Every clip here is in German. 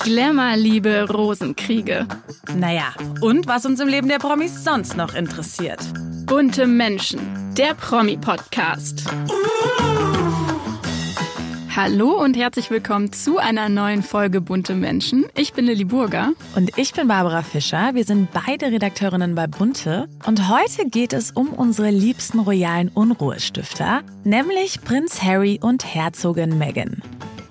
Glamour, Liebe, Rosenkriege. Naja, und was uns im Leben der Promis sonst noch interessiert. Bunte Menschen, der Promi-Podcast. Hallo und herzlich willkommen zu einer neuen Folge Bunte Menschen. Ich bin Lilly Burger. Und ich bin Barbara Fischer. Wir sind beide Redakteurinnen bei Bunte. Und heute geht es um unsere liebsten royalen Unruhestifter, nämlich Prinz Harry und Herzogin Meghan.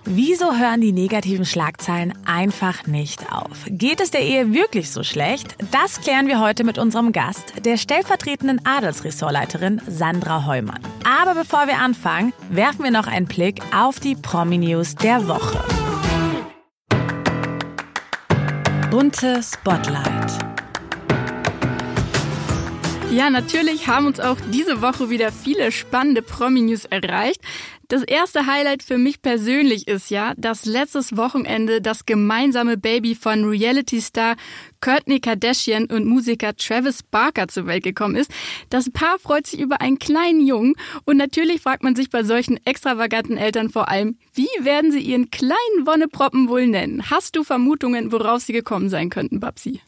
Wieso hören die negativen Schlagzeilen einfach nicht auf? Geht es der Ehe wirklich so schlecht? Das klären wir heute mit unserem Gast, der stellvertretenden Adelsressortleiterin Sandra Heumann. Aber bevor wir anfangen, werfen wir noch einen Blick auf die Promi-News der Woche. Bunte Spotlight. Ja, natürlich haben uns auch diese Woche wieder viele spannende Promi-News erreicht. Das erste Highlight für mich persönlich ist ja, dass letztes Wochenende das gemeinsame Baby von Reality-Star Courtney Kardashian und Musiker Travis Barker zur Welt gekommen ist. Das Paar freut sich über einen kleinen Jungen und natürlich fragt man sich bei solchen extravaganten Eltern vor allem, wie werden sie ihren kleinen Wonneproppen wohl nennen? Hast du Vermutungen, worauf sie gekommen sein könnten, Babsi?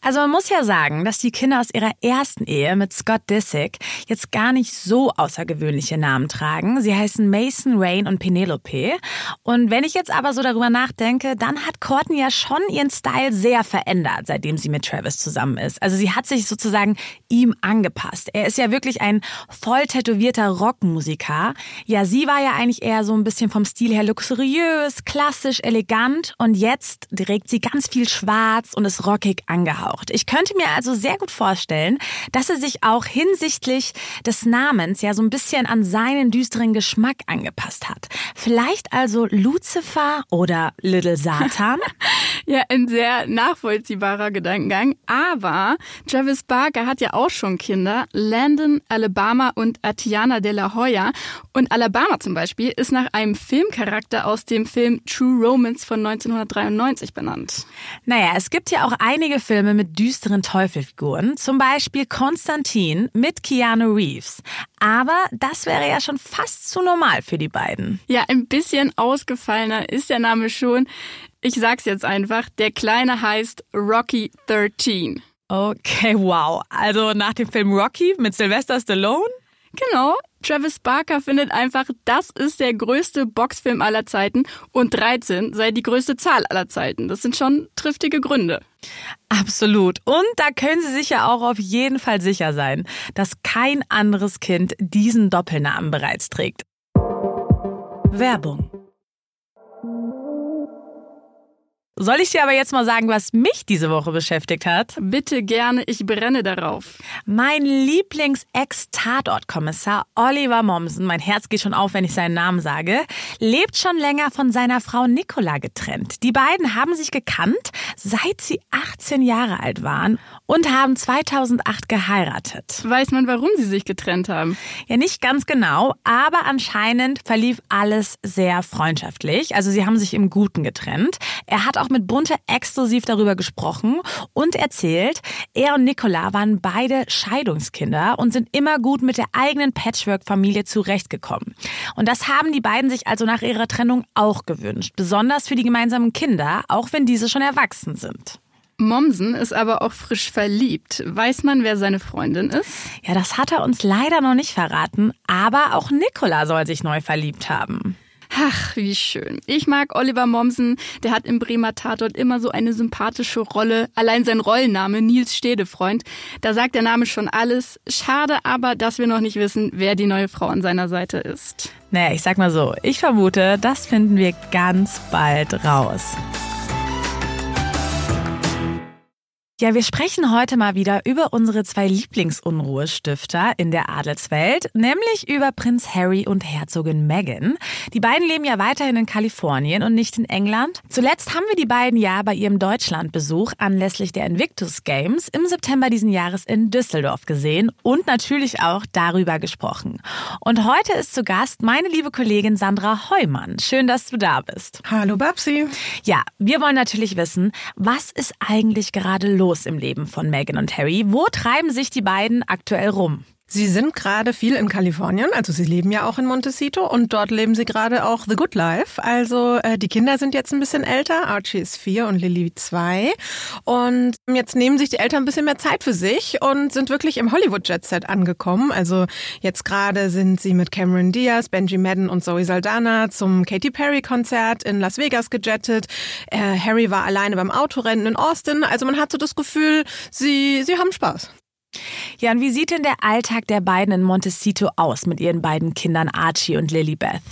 Also man muss ja sagen, dass die Kinder aus ihrer ersten Ehe mit Scott Disick jetzt gar nicht so außergewöhnliche Namen tragen. Sie heißen Mason, Rain und Penelope. Und wenn ich jetzt aber so darüber nachdenke, dann hat Courtney ja schon ihren Style sehr verändert, seitdem sie mit Travis zusammen ist. Also sie hat sich sozusagen ihm angepasst. Er ist ja wirklich ein voll tätowierter Rockmusiker. Ja, sie war ja eigentlich eher so ein bisschen vom Stil her luxuriös, klassisch, elegant und jetzt trägt sie ganz viel schwarz und ist rockig angepasst angehaucht. Ich könnte mir also sehr gut vorstellen, dass er sich auch hinsichtlich des Namens ja so ein bisschen an seinen düsteren Geschmack angepasst hat. Vielleicht also Lucifer oder Little Satan? ja, ein sehr nachvollziehbarer Gedankengang. Aber Travis Barker hat ja auch schon Kinder. Landon, Alabama und Atiana de la Hoya. Und Alabama zum Beispiel ist nach einem Filmcharakter aus dem Film True Romance von 1993 benannt. Naja, es gibt ja auch einige Filme, mit düsteren Teufelfiguren, zum Beispiel Konstantin mit Keanu Reeves. Aber das wäre ja schon fast zu normal für die beiden. Ja, ein bisschen ausgefallener ist der Name schon. Ich sag's jetzt einfach, der Kleine heißt Rocky 13. Okay, wow. Also nach dem Film Rocky mit Sylvester Stallone? Genau. Travis Barker findet einfach, das ist der größte Boxfilm aller Zeiten und 13 sei die größte Zahl aller Zeiten. Das sind schon triftige Gründe. Absolut. Und da können Sie sich ja auch auf jeden Fall sicher sein, dass kein anderes Kind diesen Doppelnamen bereits trägt. Werbung Soll ich dir aber jetzt mal sagen, was mich diese Woche beschäftigt hat? Bitte gerne, ich brenne darauf. Mein Lieblings-Ex-Tatort-Kommissar Oliver Mommsen, mein Herz geht schon auf, wenn ich seinen Namen sage, lebt schon länger von seiner Frau Nicola getrennt. Die beiden haben sich gekannt, seit sie 18 Jahre alt waren und haben 2008 geheiratet. Weiß man, warum sie sich getrennt haben? Ja, nicht ganz genau, aber anscheinend verlief alles sehr freundschaftlich. Also sie haben sich im Guten getrennt. Er hat auch mit Bunte exklusiv darüber gesprochen und erzählt, er und Nicola waren beide Scheidungskinder und sind immer gut mit der eigenen Patchwork-Familie zurechtgekommen. Und das haben die beiden sich also nach ihrer Trennung auch gewünscht, besonders für die gemeinsamen Kinder, auch wenn diese schon erwachsen sind. Mommsen ist aber auch frisch verliebt. Weiß man, wer seine Freundin ist? Ja, das hat er uns leider noch nicht verraten, aber auch Nicola soll sich neu verliebt haben. Ach, wie schön. Ich mag Oliver Mommsen. Der hat im Bremer Tatort immer so eine sympathische Rolle. Allein sein Rollenname, Nils Stedefreund, da sagt der Name schon alles. Schade aber, dass wir noch nicht wissen, wer die neue Frau an seiner Seite ist. Naja, ich sag mal so, ich vermute, das finden wir ganz bald raus. Ja, wir sprechen heute mal wieder über unsere zwei Lieblingsunruhestifter in der Adelswelt, nämlich über Prinz Harry und Herzogin Meghan. Die beiden leben ja weiterhin in Kalifornien und nicht in England. Zuletzt haben wir die beiden ja bei ihrem Deutschlandbesuch anlässlich der Invictus Games im September diesen Jahres in Düsseldorf gesehen und natürlich auch darüber gesprochen. Und heute ist zu Gast meine liebe Kollegin Sandra Heumann. Schön, dass du da bist. Hallo Babsi. Ja, wir wollen natürlich wissen, was ist eigentlich gerade los? Los im Leben von Meghan und Harry? Wo treiben sich die beiden aktuell rum? Sie sind gerade viel in Kalifornien, also Sie leben ja auch in Montecito und dort leben Sie gerade auch The Good Life. Also äh, die Kinder sind jetzt ein bisschen älter, Archie ist vier und Lily zwei und jetzt nehmen sich die Eltern ein bisschen mehr Zeit für sich und sind wirklich im Hollywood Jet Set angekommen. Also jetzt gerade sind sie mit Cameron Diaz, Benji Madden und Zoe Saldana zum Katy Perry Konzert in Las Vegas gejettet. Äh, Harry war alleine beim Autorennen in Austin. Also man hat so das Gefühl, sie sie haben Spaß. Ja, und wie sieht denn der Alltag der beiden in Montecito aus mit ihren beiden Kindern Archie und Lilybeth?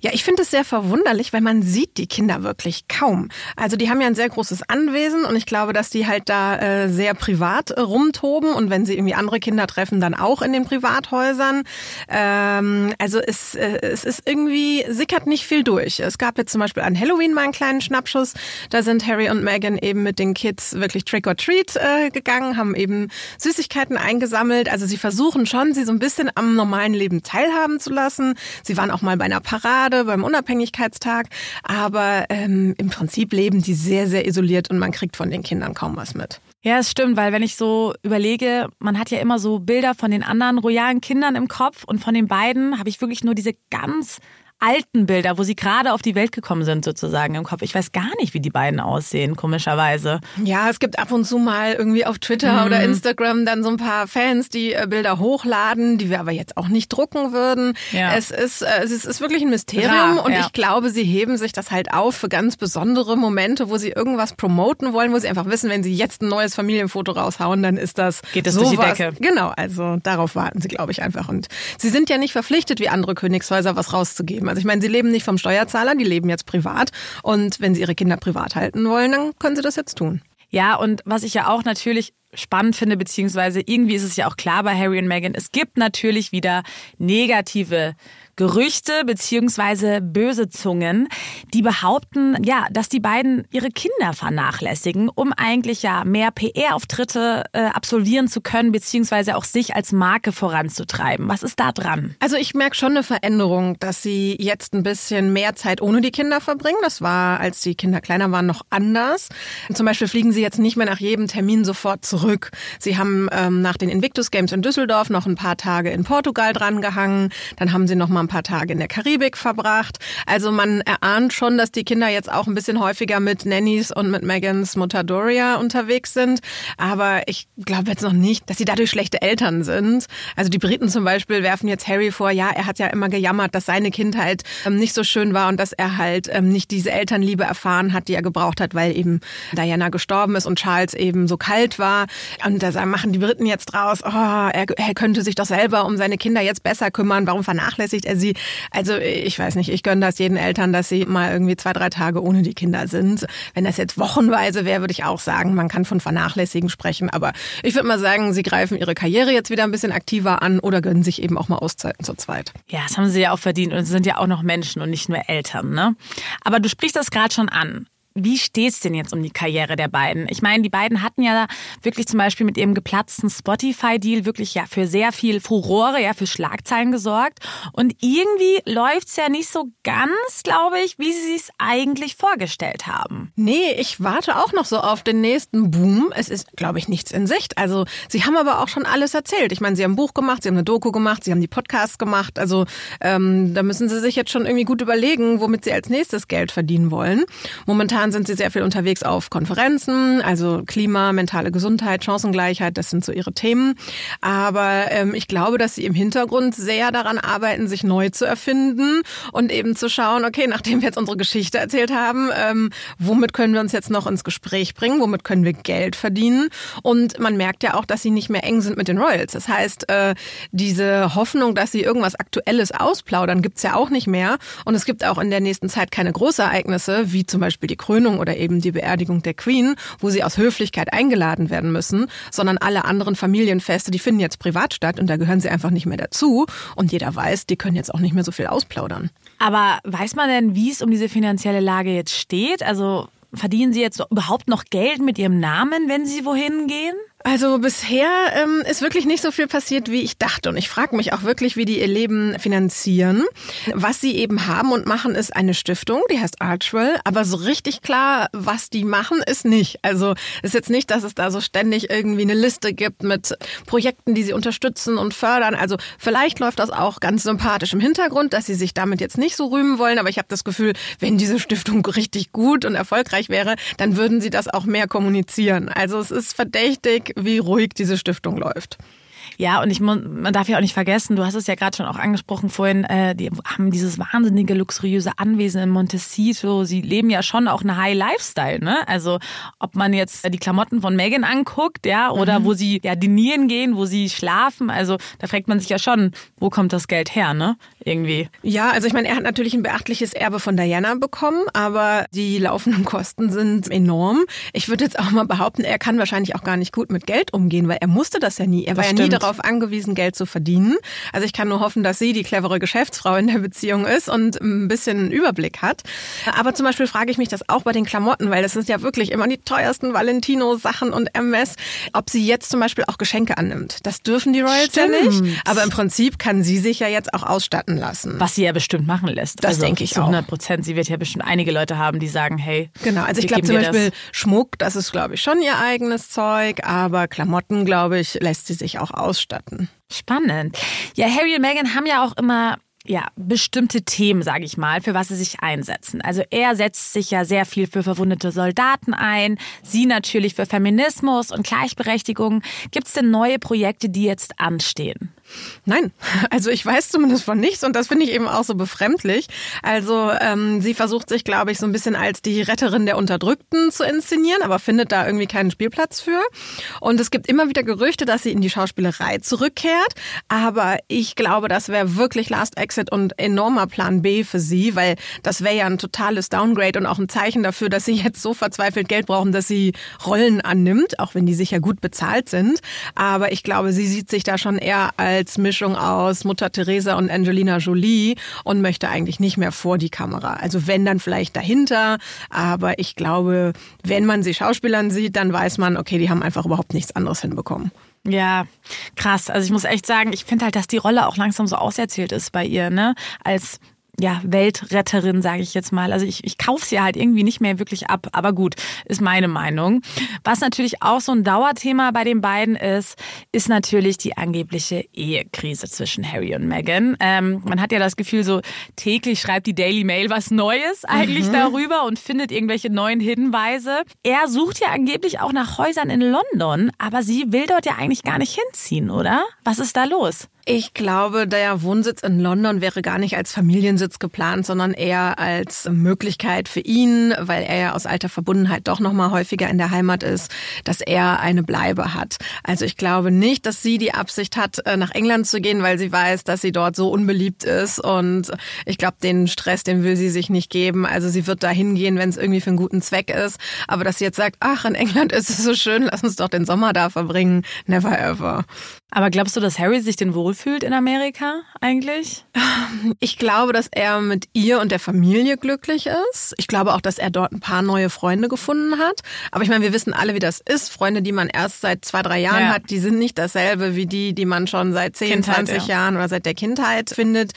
Ja, ich finde es sehr verwunderlich, weil man sieht die Kinder wirklich kaum. Also die haben ja ein sehr großes Anwesen und ich glaube, dass die halt da äh, sehr privat äh, rumtoben und wenn sie irgendwie andere Kinder treffen, dann auch in den Privathäusern. Ähm, also es, äh, es ist irgendwie, sickert nicht viel durch. Es gab jetzt zum Beispiel an Halloween mal einen kleinen Schnappschuss. Da sind Harry und Meghan eben mit den Kids wirklich Trick or Treat äh, gegangen, haben eben Süßigkeiten Süßigkeiten eingesammelt. Also sie versuchen schon, sie so ein bisschen am normalen Leben teilhaben zu lassen. Sie waren auch mal bei einer Parade, beim Unabhängigkeitstag. Aber ähm, im Prinzip leben die sehr, sehr isoliert und man kriegt von den Kindern kaum was mit. Ja, es stimmt, weil wenn ich so überlege, man hat ja immer so Bilder von den anderen royalen Kindern im Kopf und von den beiden habe ich wirklich nur diese ganz alten Bilder, wo sie gerade auf die Welt gekommen sind, sozusagen im Kopf. Ich weiß gar nicht, wie die beiden aussehen, komischerweise. Ja, es gibt ab und zu mal irgendwie auf Twitter mhm. oder Instagram dann so ein paar Fans, die äh, Bilder hochladen, die wir aber jetzt auch nicht drucken würden. Ja. Es ist, äh, es ist wirklich ein Mysterium Rar, und ja. ich glaube, sie heben sich das halt auf für ganz besondere Momente, wo sie irgendwas promoten wollen, wo sie einfach wissen, wenn sie jetzt ein neues Familienfoto raushauen, dann ist das geht es sowas. durch die Decke. Genau, also darauf warten sie, glaube ich, einfach. Und sie sind ja nicht verpflichtet, wie andere Königshäuser was rauszugeben. Also ich meine, sie leben nicht vom Steuerzahler, die leben jetzt privat. Und wenn sie ihre Kinder privat halten wollen, dann können sie das jetzt tun. Ja, und was ich ja auch natürlich spannend finde, beziehungsweise irgendwie ist es ja auch klar bei Harry und Meghan, es gibt natürlich wieder negative Gerüchte beziehungsweise böse Zungen, die behaupten, ja, dass die beiden ihre Kinder vernachlässigen, um eigentlich ja mehr PR-Auftritte äh, absolvieren zu können, beziehungsweise auch sich als Marke voranzutreiben. Was ist da dran? Also ich merke schon eine Veränderung, dass sie jetzt ein bisschen mehr Zeit ohne die Kinder verbringen. Das war, als die Kinder kleiner waren, noch anders. Zum Beispiel fliegen sie jetzt nicht mehr nach jedem Termin sofort zurück. Sie haben ähm, nach den Invictus Games in Düsseldorf noch ein paar Tage in Portugal drangehangen. Dann haben sie noch mal ein paar Tage in der Karibik verbracht. Also man erahnt schon, dass die Kinder jetzt auch ein bisschen häufiger mit Nannies und mit Megans Mutter Doria unterwegs sind. Aber ich glaube jetzt noch nicht, dass sie dadurch schlechte Eltern sind. Also die Briten zum Beispiel werfen jetzt Harry vor, ja, er hat ja immer gejammert, dass seine Kindheit ähm, nicht so schön war und dass er halt ähm, nicht diese Elternliebe erfahren hat, die er gebraucht hat, weil eben Diana gestorben ist und Charles eben so kalt war. Und da machen die Briten jetzt draus, oh, er, er könnte sich doch selber um seine Kinder jetzt besser kümmern. Warum vernachlässigt er sie? Also ich weiß nicht, ich gönne das jeden Eltern, dass sie mal irgendwie zwei, drei Tage ohne die Kinder sind. Wenn das jetzt wochenweise wäre, würde ich auch sagen, man kann von vernachlässigen sprechen. Aber ich würde mal sagen, sie greifen ihre Karriere jetzt wieder ein bisschen aktiver an oder gönnen sich eben auch mal Auszeiten zu zweit. Ja, das haben sie ja auch verdient und sie sind ja auch noch Menschen und nicht nur Eltern. Ne? Aber du sprichst das gerade schon an. Wie steht's denn jetzt um die Karriere der beiden? Ich meine, die beiden hatten ja wirklich zum Beispiel mit ihrem geplatzten Spotify-Deal wirklich ja für sehr viel Furore, ja für Schlagzeilen gesorgt. Und irgendwie läuft's ja nicht so ganz, glaube ich, wie sie es eigentlich vorgestellt haben. Nee, ich warte auch noch so auf den nächsten Boom. Es ist, glaube ich, nichts in Sicht. Also sie haben aber auch schon alles erzählt. Ich meine, sie haben ein Buch gemacht, sie haben eine Doku gemacht, sie haben die Podcasts gemacht. Also ähm, da müssen sie sich jetzt schon irgendwie gut überlegen, womit sie als nächstes Geld verdienen wollen. Momentan Momentan sind sie sehr viel unterwegs auf Konferenzen, also Klima, mentale Gesundheit, Chancengleichheit, das sind so ihre Themen. Aber ähm, ich glaube, dass sie im Hintergrund sehr daran arbeiten, sich neu zu erfinden und eben zu schauen, okay, nachdem wir jetzt unsere Geschichte erzählt haben, ähm, womit können wir uns jetzt noch ins Gespräch bringen, womit können wir Geld verdienen? Und man merkt ja auch, dass sie nicht mehr eng sind mit den Royals. Das heißt, äh, diese Hoffnung, dass sie irgendwas Aktuelles ausplaudern, gibt's ja auch nicht mehr. Und es gibt auch in der nächsten Zeit keine Großereignisse, wie zum Beispiel die Krönung Krönung oder eben die Beerdigung der Queen, wo sie aus Höflichkeit eingeladen werden müssen, sondern alle anderen Familienfeste, die finden jetzt privat statt und da gehören sie einfach nicht mehr dazu. Und jeder weiß, die können jetzt auch nicht mehr so viel ausplaudern. Aber weiß man denn, wie es um diese finanzielle Lage jetzt steht? Also verdienen Sie jetzt überhaupt noch Geld mit Ihrem Namen, wenn Sie wohin gehen? Also bisher ähm, ist wirklich nicht so viel passiert, wie ich dachte. Und ich frage mich auch wirklich, wie die ihr Leben finanzieren. Was sie eben haben und machen, ist eine Stiftung, die heißt Archwell. Aber so richtig klar, was die machen, ist nicht. Also ist jetzt nicht, dass es da so ständig irgendwie eine Liste gibt mit Projekten, die sie unterstützen und fördern. Also vielleicht läuft das auch ganz sympathisch im Hintergrund, dass sie sich damit jetzt nicht so rühmen wollen. Aber ich habe das Gefühl, wenn diese Stiftung richtig gut und erfolgreich wäre, dann würden sie das auch mehr kommunizieren. Also es ist verdächtig, wie ruhig diese Stiftung läuft. Ja, und ich man darf ja auch nicht vergessen, du hast es ja gerade schon auch angesprochen vorhin, äh, die haben dieses wahnsinnige luxuriöse Anwesen in Montecito. Sie leben ja schon auch eine High Lifestyle, ne? Also ob man jetzt die Klamotten von Megan anguckt, ja, oder mhm. wo sie ja dinieren gehen, wo sie schlafen, also da fragt man sich ja schon, wo kommt das Geld her, ne? Irgendwie. Ja, also ich meine, er hat natürlich ein beachtliches Erbe von Diana bekommen, aber die laufenden Kosten sind enorm. Ich würde jetzt auch mal behaupten, er kann wahrscheinlich auch gar nicht gut mit Geld umgehen, weil er musste das ja nie. Er war ja nie darauf angewiesen, Geld zu verdienen. Also ich kann nur hoffen, dass sie die clevere Geschäftsfrau in der Beziehung ist und ein bisschen einen Überblick hat. Aber zum Beispiel frage ich mich das auch bei den Klamotten, weil das sind ja wirklich immer die teuersten Valentino-Sachen und MS, ob sie jetzt zum Beispiel auch Geschenke annimmt. Das dürfen die Royals Stimmt. ja nicht. Aber im Prinzip kann sie sich ja jetzt auch ausstatten lassen. Was sie ja bestimmt machen lässt. Das also denke ich zu 100 Prozent. Sie wird ja bestimmt einige Leute haben, die sagen, hey. Genau, also ich glaube zum Beispiel das. Schmuck, das ist glaube ich schon ihr eigenes Zeug, aber Klamotten, glaube ich, lässt sie sich auch aus ausstatten. Spannend. Ja, Harry und Meghan haben ja auch immer ja, bestimmte Themen, sage ich mal, für was sie sich einsetzen. Also er setzt sich ja sehr viel für verwundete Soldaten ein, sie natürlich für Feminismus und Gleichberechtigung. Gibt es denn neue Projekte, die jetzt anstehen? Nein, also ich weiß zumindest von nichts und das finde ich eben auch so befremdlich. Also ähm, sie versucht sich, glaube ich, so ein bisschen als die Retterin der Unterdrückten zu inszenieren, aber findet da irgendwie keinen Spielplatz für. Und es gibt immer wieder Gerüchte, dass sie in die Schauspielerei zurückkehrt. Aber ich glaube, das wäre wirklich Last Exit und enormer Plan B für sie, weil das wäre ja ein totales Downgrade und auch ein Zeichen dafür, dass sie jetzt so verzweifelt Geld brauchen, dass sie Rollen annimmt, auch wenn die sicher gut bezahlt sind. Aber ich glaube, sie sieht sich da schon eher als als Mischung aus Mutter Teresa und Angelina Jolie und möchte eigentlich nicht mehr vor die Kamera. Also wenn dann vielleicht dahinter, aber ich glaube, wenn man sie Schauspielern sieht, dann weiß man, okay, die haben einfach überhaupt nichts anderes hinbekommen. Ja, krass. Also ich muss echt sagen, ich finde halt, dass die Rolle auch langsam so auserzählt ist bei ihr, ne? Als ja, Weltretterin, sage ich jetzt mal. Also ich, ich kaufe sie halt irgendwie nicht mehr wirklich ab, aber gut, ist meine Meinung. Was natürlich auch so ein Dauerthema bei den beiden ist, ist natürlich die angebliche Ehekrise zwischen Harry und Meghan. Ähm, man hat ja das Gefühl, so täglich schreibt die Daily Mail was Neues eigentlich mhm. darüber und findet irgendwelche neuen Hinweise. Er sucht ja angeblich auch nach Häusern in London, aber sie will dort ja eigentlich gar nicht hinziehen, oder? Was ist da los? Ich glaube, der Wohnsitz in London wäre gar nicht als Familiensitz geplant, sondern eher als Möglichkeit für ihn, weil er ja aus alter Verbundenheit doch noch mal häufiger in der Heimat ist, dass er eine Bleibe hat. Also ich glaube nicht, dass sie die Absicht hat, äh, nach England zu gehen, weil sie weiß, dass sie dort so unbeliebt ist und ich glaube, den Stress, den will sie sich nicht geben. Also sie wird da hingehen, wenn es irgendwie für einen guten Zweck ist. Aber dass sie jetzt sagt, ach, in England ist es so schön, lass uns doch den Sommer da verbringen, never ever. Aber glaubst du, dass Harry sich denn wohlfühlt in Amerika eigentlich? Ich glaube, dass er mit ihr und der Familie glücklich ist. Ich glaube auch, dass er dort ein paar neue Freunde gefunden hat. Aber ich meine, wir wissen alle, wie das ist. Freunde, die man erst seit zwei, drei Jahren ja. hat, die sind nicht dasselbe wie die, die man schon seit 10, Kindheit, 20 ja. Jahren oder seit der Kindheit findet.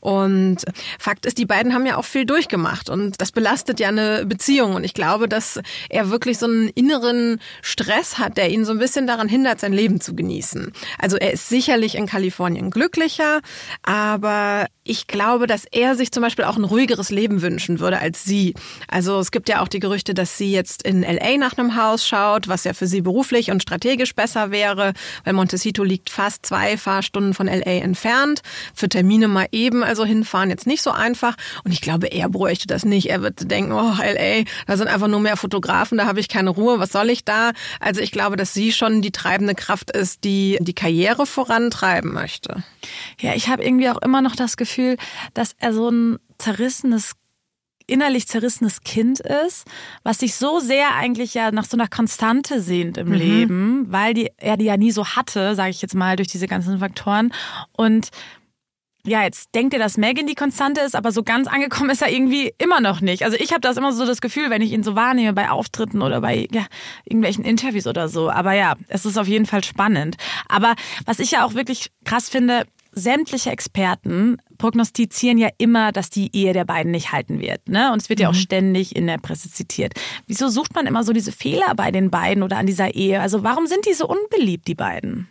Und Fakt ist, die beiden haben ja auch viel durchgemacht und das belastet ja eine Beziehung. Und ich glaube, dass er wirklich so einen inneren Stress hat, der ihn so ein bisschen daran hindert, sein Leben zu genießen. Also er ist sicherlich in Kalifornien glücklicher, aber ich glaube, dass er sich zum Beispiel auch ein ruhigeres Leben wünschen würde als sie. Also es gibt ja auch die Gerüchte, dass sie jetzt in LA nach einem Haus schaut, was ja für sie beruflich und strategisch besser wäre, weil Montecito liegt fast zwei Fahrstunden von LA entfernt. Für Termine mal eben also hinfahren jetzt nicht so einfach. Und ich glaube, er bräuchte das nicht. Er wird denken, oh LA, da sind einfach nur mehr Fotografen, da habe ich keine Ruhe, was soll ich da? Also ich glaube, dass sie schon die treibende Kraft ist, die die Karriere vorantreiben möchte. Ja, ich habe irgendwie auch immer noch das Gefühl, dass er so ein zerrissenes innerlich zerrissenes Kind ist, was sich so sehr eigentlich ja nach so einer Konstante sehnt im mhm. Leben, weil die, er die ja nie so hatte, sage ich jetzt mal, durch diese ganzen Faktoren. Und ja, jetzt denkt ihr, dass Megan die Konstante ist, aber so ganz angekommen ist er irgendwie immer noch nicht. Also ich habe das immer so das Gefühl, wenn ich ihn so wahrnehme bei Auftritten oder bei ja, irgendwelchen Interviews oder so. Aber ja, es ist auf jeden Fall spannend. Aber was ich ja auch wirklich krass finde, sämtliche Experten prognostizieren ja immer, dass die Ehe der beiden nicht halten wird. Ne? Und es wird ja auch mhm. ständig in der Presse zitiert. Wieso sucht man immer so diese Fehler bei den beiden oder an dieser Ehe? Also warum sind die so unbeliebt, die beiden?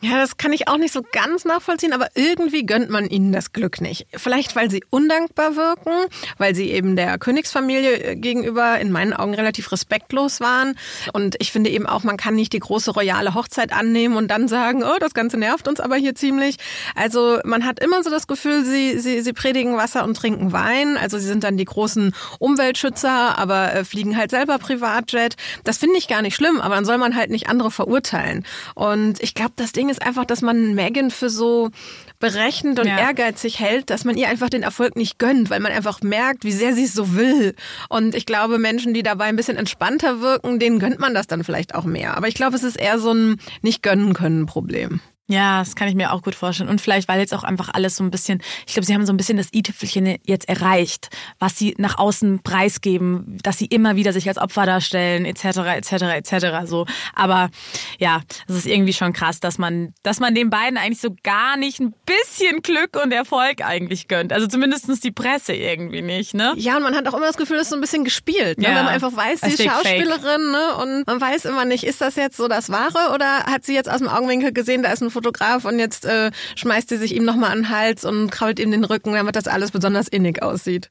Ja, das kann ich auch nicht so ganz nachvollziehen, aber irgendwie gönnt man ihnen das Glück nicht. Vielleicht, weil sie undankbar wirken, weil sie eben der Königsfamilie äh, gegenüber in meinen Augen relativ respektlos waren. Und ich finde eben auch, man kann nicht die große royale Hochzeit annehmen und dann sagen, oh, das Ganze nervt uns aber hier ziemlich. Also man hat immer so das Gefühl, sie, sie, sie predigen Wasser und trinken Wein. Also sie sind dann die großen Umweltschützer, aber äh, fliegen halt selber Privatjet. Das finde ich gar nicht schlimm, aber dann soll man halt nicht andere verurteilen. Und ich glaube, das Ding Ding ist einfach, dass man Megan für so berechnend und ja. ehrgeizig hält, dass man ihr einfach den Erfolg nicht gönnt, weil man einfach merkt, wie sehr sie es so will. Und ich glaube, Menschen, die dabei ein bisschen entspannter wirken, denen gönnt man das dann vielleicht auch mehr. Aber ich glaube, es ist eher so ein nicht gönnen können Problem. Ja, das kann ich mir auch gut vorstellen. Und vielleicht, weil jetzt auch einfach alles so ein bisschen, ich glaube, sie haben so ein bisschen das i-Tüpfelchen jetzt erreicht, was sie nach außen preisgeben, dass sie immer wieder sich als Opfer darstellen, etc., etc., etc. So, aber ja, es ist irgendwie schon krass, dass man, dass man den beiden eigentlich so gar nicht ein bisschen Glück und Erfolg eigentlich gönnt. Also zumindestens die Presse irgendwie nicht, ne? Ja, und man hat auch immer das Gefühl, es ist so ein bisschen gespielt, ne? Ja. wenn man einfach weiß, sie ist Schauspielerin, ne? Und man weiß immer nicht, ist das jetzt so das Wahre oder hat sie jetzt aus dem Augenwinkel gesehen, da ist ein Fotograf und jetzt äh, schmeißt sie sich ihm nochmal an den Hals und krault ihm den Rücken, damit das alles besonders innig aussieht.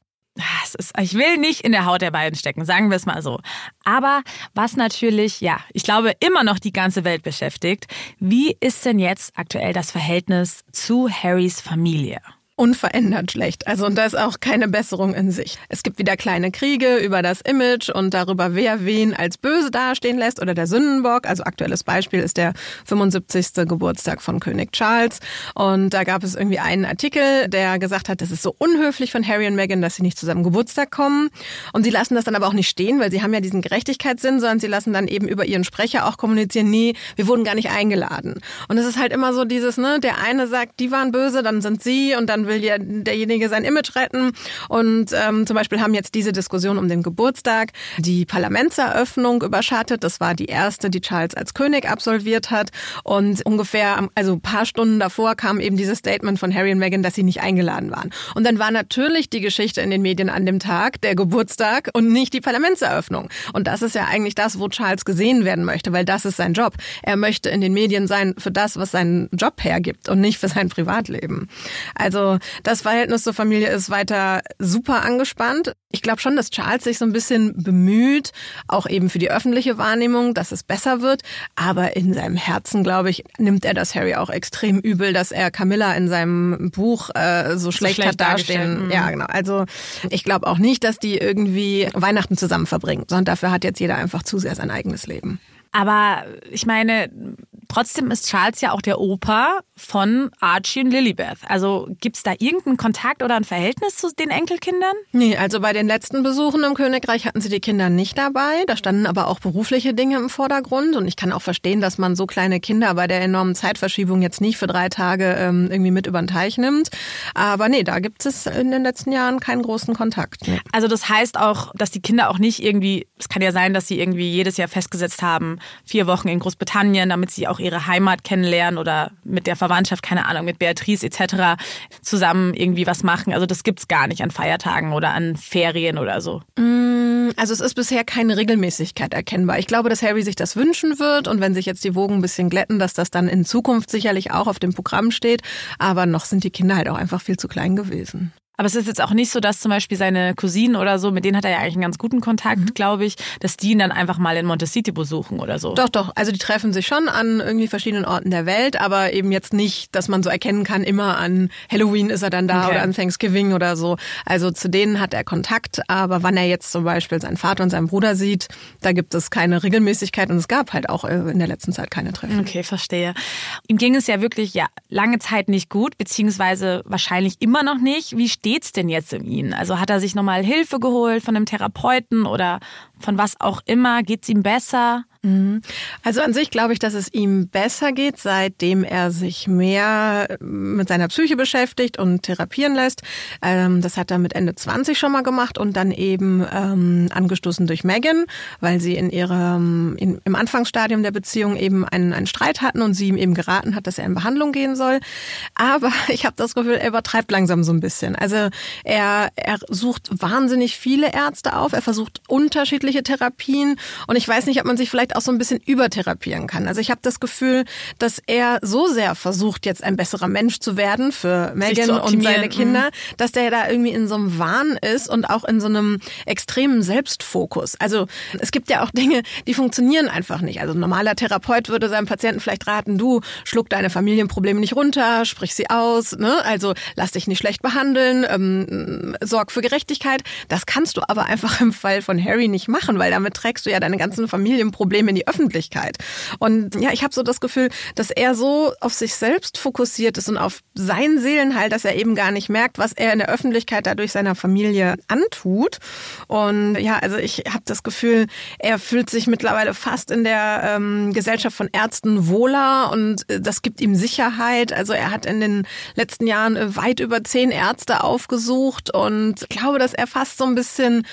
Es ist, ich will nicht in der Haut der beiden stecken, sagen wir es mal so. Aber was natürlich, ja, ich glaube, immer noch die ganze Welt beschäftigt, wie ist denn jetzt aktuell das Verhältnis zu Harrys Familie? Unverändert schlecht. Also und da ist auch keine Besserung in Sicht. Es gibt wieder kleine Kriege über das Image und darüber, wer wen als böse dastehen lässt oder der Sündenbock. Also aktuelles Beispiel ist der 75. Geburtstag von König Charles. Und da gab es irgendwie einen Artikel, der gesagt hat, das ist so unhöflich von Harry und Meghan, dass sie nicht zu seinem Geburtstag kommen. Und sie lassen das dann aber auch nicht stehen, weil sie haben ja diesen Gerechtigkeitssinn, sondern sie lassen dann eben über ihren Sprecher auch kommunizieren, nee, wir wurden gar nicht eingeladen. Und es ist halt immer so dieses, ne, der eine sagt, die waren böse, dann sind sie und dann will ja derjenige sein Image retten. Und ähm, zum Beispiel haben jetzt diese Diskussion um den Geburtstag die Parlamentseröffnung überschattet. Das war die erste, die Charles als König absolviert hat. Und ungefähr, also ein paar Stunden davor kam eben dieses Statement von Harry und Meghan, dass sie nicht eingeladen waren. Und dann war natürlich die Geschichte in den Medien an dem Tag, der Geburtstag und nicht die Parlamentseröffnung. Und das ist ja eigentlich das, wo Charles gesehen werden möchte, weil das ist sein Job. Er möchte in den Medien sein für das, was seinen Job hergibt und nicht für sein Privatleben. Also das Verhältnis zur Familie ist weiter super angespannt. Ich glaube schon, dass Charles sich so ein bisschen bemüht, auch eben für die öffentliche Wahrnehmung, dass es besser wird. Aber in seinem Herzen, glaube ich, nimmt er das Harry auch extrem übel, dass er Camilla in seinem Buch äh, so, schlecht, so schlecht hat dastehen. Mhm. Ja, genau. Also ich glaube auch nicht, dass die irgendwie Weihnachten zusammen verbringen, sondern dafür hat jetzt jeder einfach zu sehr sein eigenes Leben. Aber ich meine, trotzdem ist Charles ja auch der Opa von Archie und Lilibeth. Also gibt's da irgendeinen Kontakt oder ein Verhältnis zu den Enkelkindern? Nee, also bei den letzten Besuchen im Königreich hatten sie die Kinder nicht dabei. Da standen aber auch berufliche Dinge im Vordergrund. Und ich kann auch verstehen, dass man so kleine Kinder bei der enormen Zeitverschiebung jetzt nicht für drei Tage ähm, irgendwie mit über den Teich nimmt. Aber nee, da gibt es in den letzten Jahren keinen großen Kontakt. Nee. Also das heißt auch, dass die Kinder auch nicht irgendwie, es kann ja sein, dass sie irgendwie jedes Jahr festgesetzt haben, vier Wochen in Großbritannien, damit sie auch ihre Heimat kennenlernen oder mit der Verwandtschaft, keine Ahnung, mit Beatrice etc. zusammen irgendwie was machen. Also das gibt's gar nicht an Feiertagen oder an Ferien oder so. Mm, also es ist bisher keine Regelmäßigkeit erkennbar. Ich glaube, dass Harry sich das wünschen wird und wenn sich jetzt die Wogen ein bisschen glätten, dass das dann in Zukunft sicherlich auch auf dem Programm steht. Aber noch sind die Kinder halt auch einfach viel zu klein gewesen. Aber es ist jetzt auch nicht so, dass zum Beispiel seine Cousinen oder so, mit denen hat er ja eigentlich einen ganz guten Kontakt, mhm. glaube ich, dass die ihn dann einfach mal in Montecito besuchen oder so. Doch, doch. Also die treffen sich schon an irgendwie verschiedenen Orten der Welt, aber eben jetzt nicht, dass man so erkennen kann, immer an Halloween ist er dann da okay. oder an Thanksgiving oder so. Also zu denen hat er Kontakt, aber wann er jetzt zum Beispiel seinen Vater und seinen Bruder sieht, da gibt es keine Regelmäßigkeit und es gab halt auch äh, in der letzten Zeit keine Treffen. Okay, verstehe. Ihm ging es ja wirklich ja lange Zeit nicht gut, beziehungsweise wahrscheinlich immer noch nicht. Wie steht geht's denn jetzt um ihn? Also hat er sich nochmal Hilfe geholt von einem Therapeuten oder von was auch immer? Geht's ihm besser? Mhm. Also an sich glaube ich, dass es ihm besser geht, seitdem er sich mehr mit seiner Psyche beschäftigt und therapieren lässt. Ähm, das hat er mit Ende 20 schon mal gemacht und dann eben ähm, angestoßen durch Megan, weil sie in ihrem in, im Anfangsstadium der Beziehung eben einen, einen Streit hatten und sie ihm eben geraten hat, dass er in Behandlung gehen soll. Aber ich habe das Gefühl, er übertreibt langsam so ein bisschen. Also er er sucht wahnsinnig viele Ärzte auf, er versucht unterschiedliche Therapien und ich weiß nicht, ob man sich vielleicht vielleicht auch so ein bisschen übertherapieren kann. Also ich habe das Gefühl, dass er so sehr versucht, jetzt ein besserer Mensch zu werden für Megan und seine Kinder, mhm. dass der da irgendwie in so einem Wahn ist und auch in so einem extremen Selbstfokus. Also es gibt ja auch Dinge, die funktionieren einfach nicht. Also ein normaler Therapeut würde seinem Patienten vielleicht raten, du schluck deine Familienprobleme nicht runter, sprich sie aus, ne? also lass dich nicht schlecht behandeln, ähm, sorg für Gerechtigkeit. Das kannst du aber einfach im Fall von Harry nicht machen, weil damit trägst du ja deine ganzen Familienprobleme Problem in die Öffentlichkeit. Und ja, ich habe so das Gefühl, dass er so auf sich selbst fokussiert ist und auf seinen Seelenhalt, dass er eben gar nicht merkt, was er in der Öffentlichkeit dadurch seiner Familie antut. Und ja, also ich habe das Gefühl, er fühlt sich mittlerweile fast in der ähm, Gesellschaft von Ärzten wohler und äh, das gibt ihm Sicherheit. Also er hat in den letzten Jahren äh, weit über zehn Ärzte aufgesucht und glaube, dass er fast so ein bisschen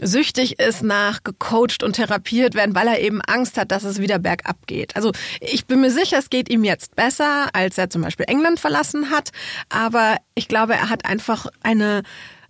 süchtig ist nach gecoacht und therapiert werden, weil er eben Angst hat, dass es wieder bergab geht. Also ich bin mir sicher, es geht ihm jetzt besser, als er zum Beispiel England verlassen hat. Aber ich glaube, er hat einfach eine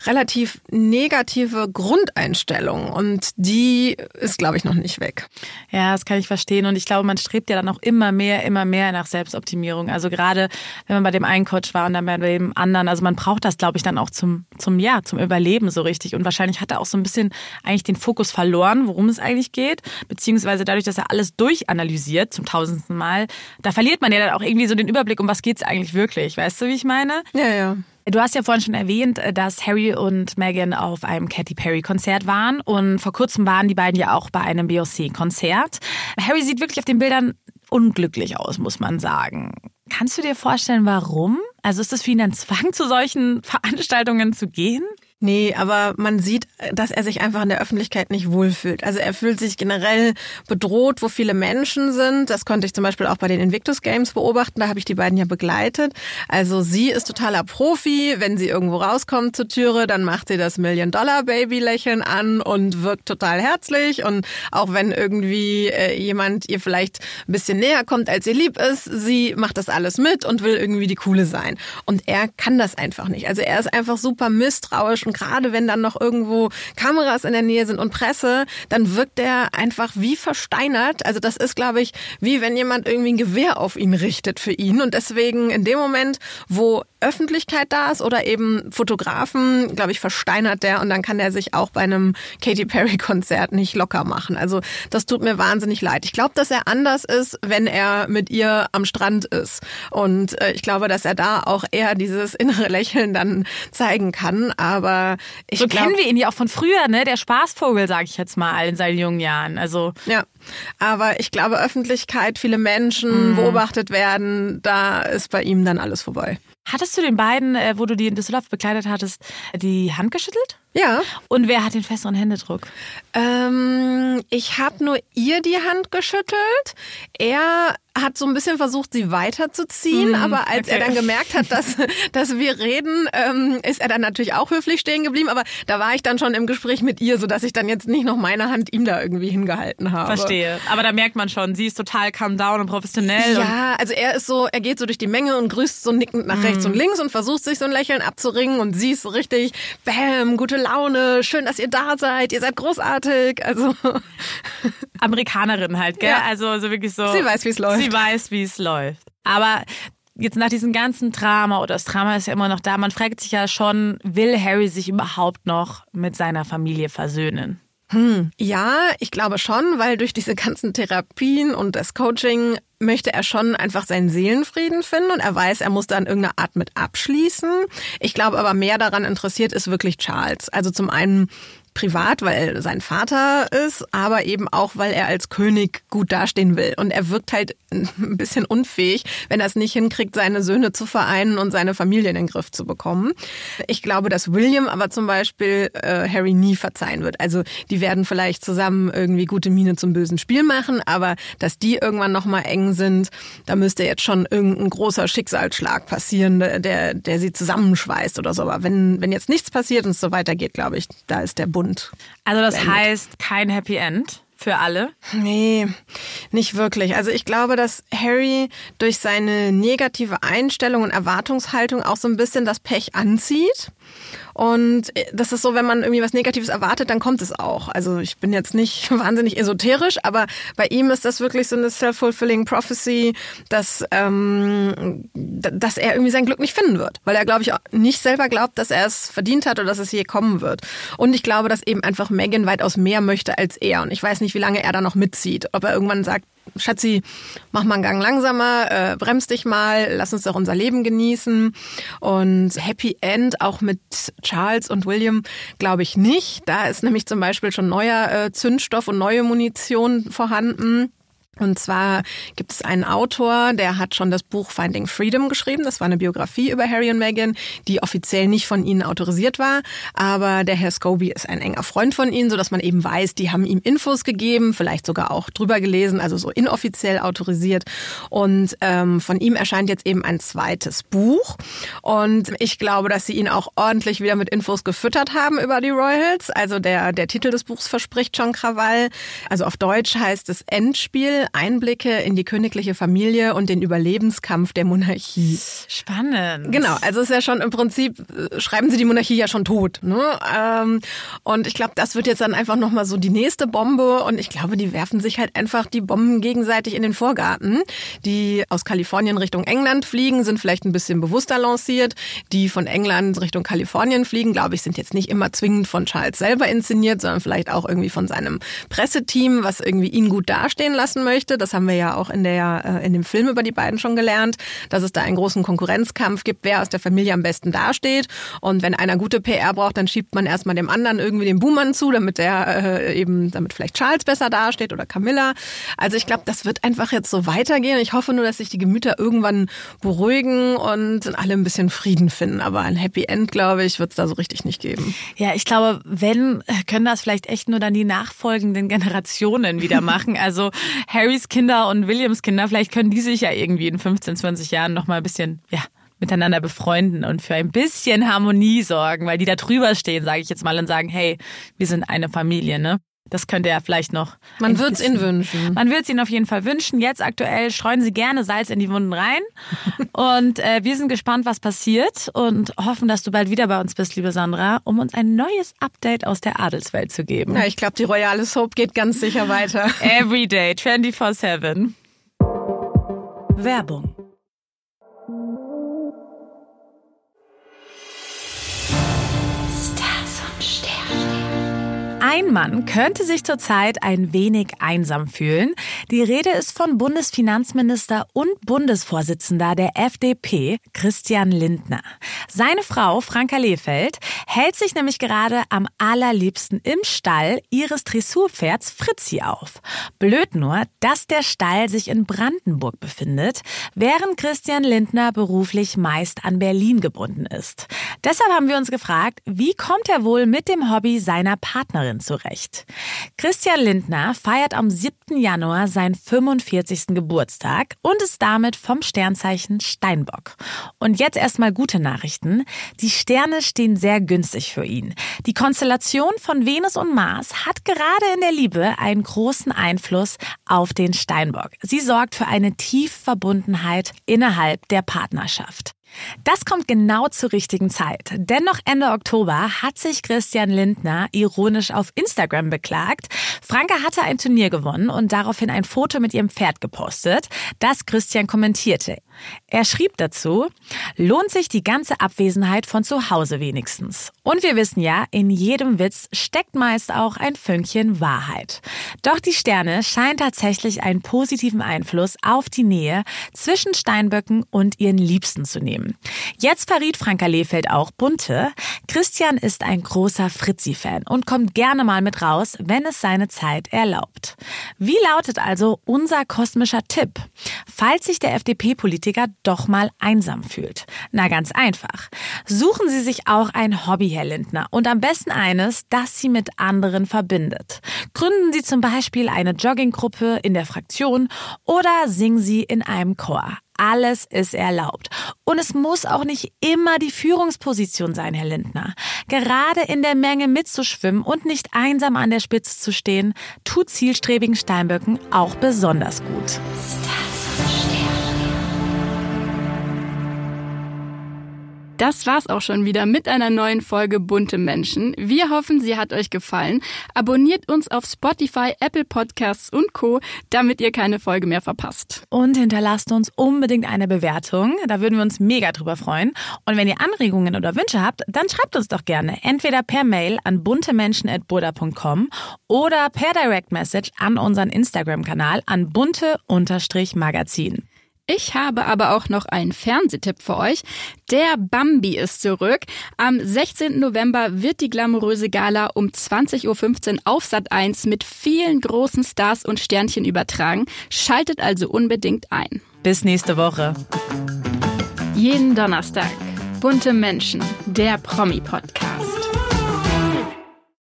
relativ negative Grundeinstellung und die ist, glaube ich, noch nicht weg. Ja, das kann ich verstehen und ich glaube, man strebt ja dann auch immer mehr, immer mehr nach Selbstoptimierung. Also gerade wenn man bei dem einen Coach war und dann bei dem anderen, also man braucht das, glaube ich, dann auch zum, zum, ja, zum Überleben so richtig und wahrscheinlich hat er auch so ein bisschen eigentlich den Fokus verloren, worum es eigentlich geht, beziehungsweise dadurch, dass er alles durchanalysiert zum tausendsten Mal, da verliert man ja dann auch irgendwie so den Überblick, um was geht es eigentlich wirklich, weißt du, wie ich meine? Ja, ja. Du hast ja vorhin schon erwähnt, äh, dass Harry und Meghan auf einem Katy Perry Konzert waren und vor kurzem waren die beiden ja auch bei einem Beyoncé Konzert. Harry sieht wirklich auf den Bildern unglücklich aus, muss man sagen. Kannst du dir vorstellen, warum? Also ist es für ihn ein Zwang, zu solchen Veranstaltungen zu gehen? Nee, aber man sieht, dass er sich einfach in der Öffentlichkeit nicht wohlfühlt. Also er fühlt sich generell bedroht, wo viele Menschen sind. Das konnte ich zum Beispiel auch bei den Invictus Games beobachten. Da habe ich die beiden ja begleitet. Also sie ist totaler Profi. Wenn sie irgendwo rauskommt zur Türe, dann macht sie das Million-Dollar-Baby-Lächeln an und wirkt total herzlich. Und auch wenn irgendwie äh, jemand ihr vielleicht ein bisschen näher kommt, als ihr lieb ist, sie macht das alles mit und will irgendwie die Coole sein. Und er kann das einfach nicht. Also er ist einfach super misstrauisch und gerade wenn dann noch irgendwo Kameras in der Nähe sind und Presse, dann wirkt er einfach wie versteinert. Also das ist, glaube ich, wie wenn jemand irgendwie ein Gewehr auf ihn richtet für ihn. Und deswegen in dem Moment, wo Öffentlichkeit da ist oder eben Fotografen, glaube ich, versteinert der und dann kann der sich auch bei einem Katy Perry Konzert nicht locker machen. Also das tut mir wahnsinnig leid. Ich glaube, dass er anders ist, wenn er mit ihr am Strand ist. Und äh, ich glaube, dass er da auch eher dieses innere Lächeln dann zeigen kann. Aber ich so glaub, kennen wir ihn ja auch von früher, ne? Der Spaßvogel, sage ich jetzt mal, in seinen jungen Jahren. Also ja. Aber ich glaube, Öffentlichkeit, viele Menschen mhm. beobachtet werden, da ist bei ihm dann alles vorbei. Hattest du den beiden, äh, wo du die in Düsseldorf bekleidet hattest, die Hand geschüttelt? Ja. Und wer hat den festeren Händedruck? Ähm, ich habe nur ihr die Hand geschüttelt. Er hat so ein bisschen versucht, sie weiterzuziehen, mm, aber als okay. er dann gemerkt hat, dass, dass wir reden, ähm, ist er dann natürlich auch höflich stehen geblieben. Aber da war ich dann schon im Gespräch mit ihr, sodass ich dann jetzt nicht noch meine Hand ihm da irgendwie hingehalten habe. Verstehe. Aber da merkt man schon, sie ist total calm down und professionell. Ja, also er ist so, er geht so durch die Menge und grüßt so nickend nach mm. rechts und links und versucht sich so ein Lächeln abzuringen und sie ist so richtig, bam, gute Laune, schön, dass ihr da seid, ihr seid großartig. Also Amerikanerin halt, gell? Ja. Also, also wirklich so. Sie weiß, wie es läuft. Sie weiß, wie es läuft. Aber jetzt nach diesem ganzen Drama oder das Drama ist ja immer noch da, man fragt sich ja schon, will Harry sich überhaupt noch mit seiner Familie versöhnen? Hm. Ja, ich glaube schon, weil durch diese ganzen Therapien und das Coaching möchte er schon einfach seinen Seelenfrieden finden und er weiß, er muss da in irgendeiner Art mit abschließen. Ich glaube aber mehr daran interessiert ist wirklich Charles. Also zum einen privat, weil sein Vater ist, aber eben auch, weil er als König gut dastehen will. Und er wirkt halt ein bisschen unfähig, wenn er es nicht hinkriegt, seine Söhne zu vereinen und seine Familie in den Griff zu bekommen. Ich glaube, dass William aber zum Beispiel äh, Harry nie verzeihen wird. Also die werden vielleicht zusammen irgendwie gute Miene zum bösen Spiel machen, aber dass die irgendwann nochmal eng sind, da müsste jetzt schon irgendein großer Schicksalsschlag passieren, der, der sie zusammenschweißt oder so. Aber wenn, wenn jetzt nichts passiert und es so weitergeht, glaube ich, da ist der Bund. Also das beendet. heißt kein Happy End? für alle? Nee, nicht wirklich. Also ich glaube, dass Harry durch seine negative Einstellung und Erwartungshaltung auch so ein bisschen das Pech anzieht. Und das ist so, wenn man irgendwie was Negatives erwartet, dann kommt es auch. Also ich bin jetzt nicht wahnsinnig esoterisch, aber bei ihm ist das wirklich so eine self-fulfilling prophecy, dass, ähm, dass er irgendwie sein Glück nicht finden wird. Weil er, glaube ich, nicht selber glaubt, dass er es verdient hat oder dass es je kommen wird. Und ich glaube, dass eben einfach Megan weitaus mehr möchte als er. Und ich weiß nicht, wie lange er da noch mitzieht. Ob er irgendwann sagt, Schatzi, mach mal einen Gang langsamer, äh, bremst dich mal, lass uns doch unser Leben genießen. Und Happy End auch mit Charles und William glaube ich nicht. Da ist nämlich zum Beispiel schon neuer äh, Zündstoff und neue Munition vorhanden. Und zwar gibt es einen Autor, der hat schon das Buch Finding Freedom geschrieben. Das war eine Biografie über Harry und Meghan, die offiziell nicht von ihnen autorisiert war. Aber der Herr Scobie ist ein enger Freund von ihnen, sodass man eben weiß, die haben ihm Infos gegeben, vielleicht sogar auch drüber gelesen, also so inoffiziell autorisiert. Und ähm, von ihm erscheint jetzt eben ein zweites Buch. Und ich glaube, dass sie ihn auch ordentlich wieder mit Infos gefüttert haben über die Royals. Also der, der Titel des Buchs verspricht schon Krawall. Also auf Deutsch heißt es Endspiel. Einblicke in die königliche Familie und den Überlebenskampf der Monarchie. Spannend. Genau, also ist ja schon im Prinzip, äh, schreiben sie die Monarchie ja schon tot. Ne? Ähm, und ich glaube, das wird jetzt dann einfach nochmal so die nächste Bombe und ich glaube, die werfen sich halt einfach die Bomben gegenseitig in den Vorgarten. Die aus Kalifornien Richtung England fliegen, sind vielleicht ein bisschen bewusster lanciert. Die von England Richtung Kalifornien fliegen, glaube ich, sind jetzt nicht immer zwingend von Charles selber inszeniert, sondern vielleicht auch irgendwie von seinem Presseteam, was irgendwie ihn gut dastehen lassen möchte möchte. Das haben wir ja auch in, der, äh, in dem Film über die beiden schon gelernt, dass es da einen großen Konkurrenzkampf gibt, wer aus der Familie am besten dasteht. Und wenn einer gute PR braucht, dann schiebt man erstmal dem anderen irgendwie den Buhmann zu, damit der äh, eben, damit vielleicht Charles besser dasteht oder Camilla. Also ich glaube, das wird einfach jetzt so weitergehen. Ich hoffe nur, dass sich die Gemüter irgendwann beruhigen und alle ein bisschen Frieden finden. Aber ein Happy End, glaube ich, wird es da so richtig nicht geben. Ja, ich glaube, wenn, können das vielleicht echt nur dann die nachfolgenden Generationen wieder machen. Also Harrys Kinder und Williams Kinder, vielleicht können die sich ja irgendwie in 15, 20 Jahren noch mal ein bisschen, ja, miteinander befreunden und für ein bisschen Harmonie sorgen, weil die da drüber stehen, sage ich jetzt mal, und sagen, hey, wir sind eine Familie, ne? Das könnte er vielleicht noch. Man wird es ihnen wünschen. Man wird es ihnen auf jeden Fall wünschen. Jetzt aktuell streuen sie gerne Salz in die Wunden rein. und äh, wir sind gespannt, was passiert und hoffen, dass du bald wieder bei uns bist, liebe Sandra, um uns ein neues Update aus der Adelswelt zu geben. Ja, ich glaube, die royale Soap geht ganz sicher weiter. Every day, 24-7. Werbung Ein Mann könnte sich zurzeit ein wenig einsam fühlen. Die Rede ist von Bundesfinanzminister und Bundesvorsitzender der FDP, Christian Lindner. Seine Frau, Franka Lehfeld, hält sich nämlich gerade am allerliebsten im Stall ihres Dressurpferds Fritzi auf. Blöd nur, dass der Stall sich in Brandenburg befindet, während Christian Lindner beruflich meist an Berlin gebunden ist. Deshalb haben wir uns gefragt, wie kommt er wohl mit dem Hobby seiner Partnerin zurecht. Christian Lindner feiert am 7. Januar seinen 45. Geburtstag und ist damit vom Sternzeichen Steinbock. Und jetzt erstmal gute Nachrichten. Die Sterne stehen sehr günstig für ihn. Die Konstellation von Venus und Mars hat gerade in der Liebe einen großen Einfluss auf den Steinbock. Sie sorgt für eine Tiefverbundenheit innerhalb der Partnerschaft. Das kommt genau zur richtigen Zeit. Denn noch Ende Oktober hat sich Christian Lindner ironisch auf Instagram beklagt. Franka hatte ein Turnier gewonnen und daraufhin ein Foto mit ihrem Pferd gepostet, das Christian kommentierte. Er schrieb dazu, lohnt sich die ganze Abwesenheit von zu Hause wenigstens. Und wir wissen ja, in jedem Witz steckt meist auch ein Fünkchen Wahrheit. Doch die Sterne scheinen tatsächlich einen positiven Einfluss auf die Nähe zwischen Steinböcken und ihren Liebsten zu nehmen. Jetzt verriet Franka Lehfeld auch Bunte. Christian ist ein großer Fritzi-Fan und kommt gerne mal mit raus, wenn es seine Zeit erlaubt. Wie lautet also unser kosmischer Tipp? Falls sich der FDP-Politiker doch mal einsam fühlt. Na ganz einfach. Suchen Sie sich auch ein Hobby, Herr Lindner, und am besten eines, das Sie mit anderen verbindet. Gründen Sie zum Beispiel eine Jogginggruppe in der Fraktion oder singen Sie in einem Chor. Alles ist erlaubt. Und es muss auch nicht immer die Führungsposition sein, Herr Lindner. Gerade in der Menge mitzuschwimmen und nicht einsam an der Spitze zu stehen, tut zielstrebigen Steinböcken auch besonders gut. Das war's auch schon wieder mit einer neuen Folge Bunte Menschen. Wir hoffen, sie hat euch gefallen. Abonniert uns auf Spotify, Apple Podcasts und Co., damit ihr keine Folge mehr verpasst. Und hinterlasst uns unbedingt eine Bewertung. Da würden wir uns mega drüber freuen. Und wenn ihr Anregungen oder Wünsche habt, dann schreibt uns doch gerne. Entweder per Mail an buntemenschen.burda.com oder per Direct Message an unseren Instagram-Kanal an bunte-magazin. Ich habe aber auch noch einen Fernsehtipp für euch. Der Bambi ist zurück. Am 16. November wird die glamouröse Gala um 20.15 Uhr auf Sat 1 mit vielen großen Stars und Sternchen übertragen. Schaltet also unbedingt ein. Bis nächste Woche. Jeden Donnerstag. Bunte Menschen, der Promi-Podcast.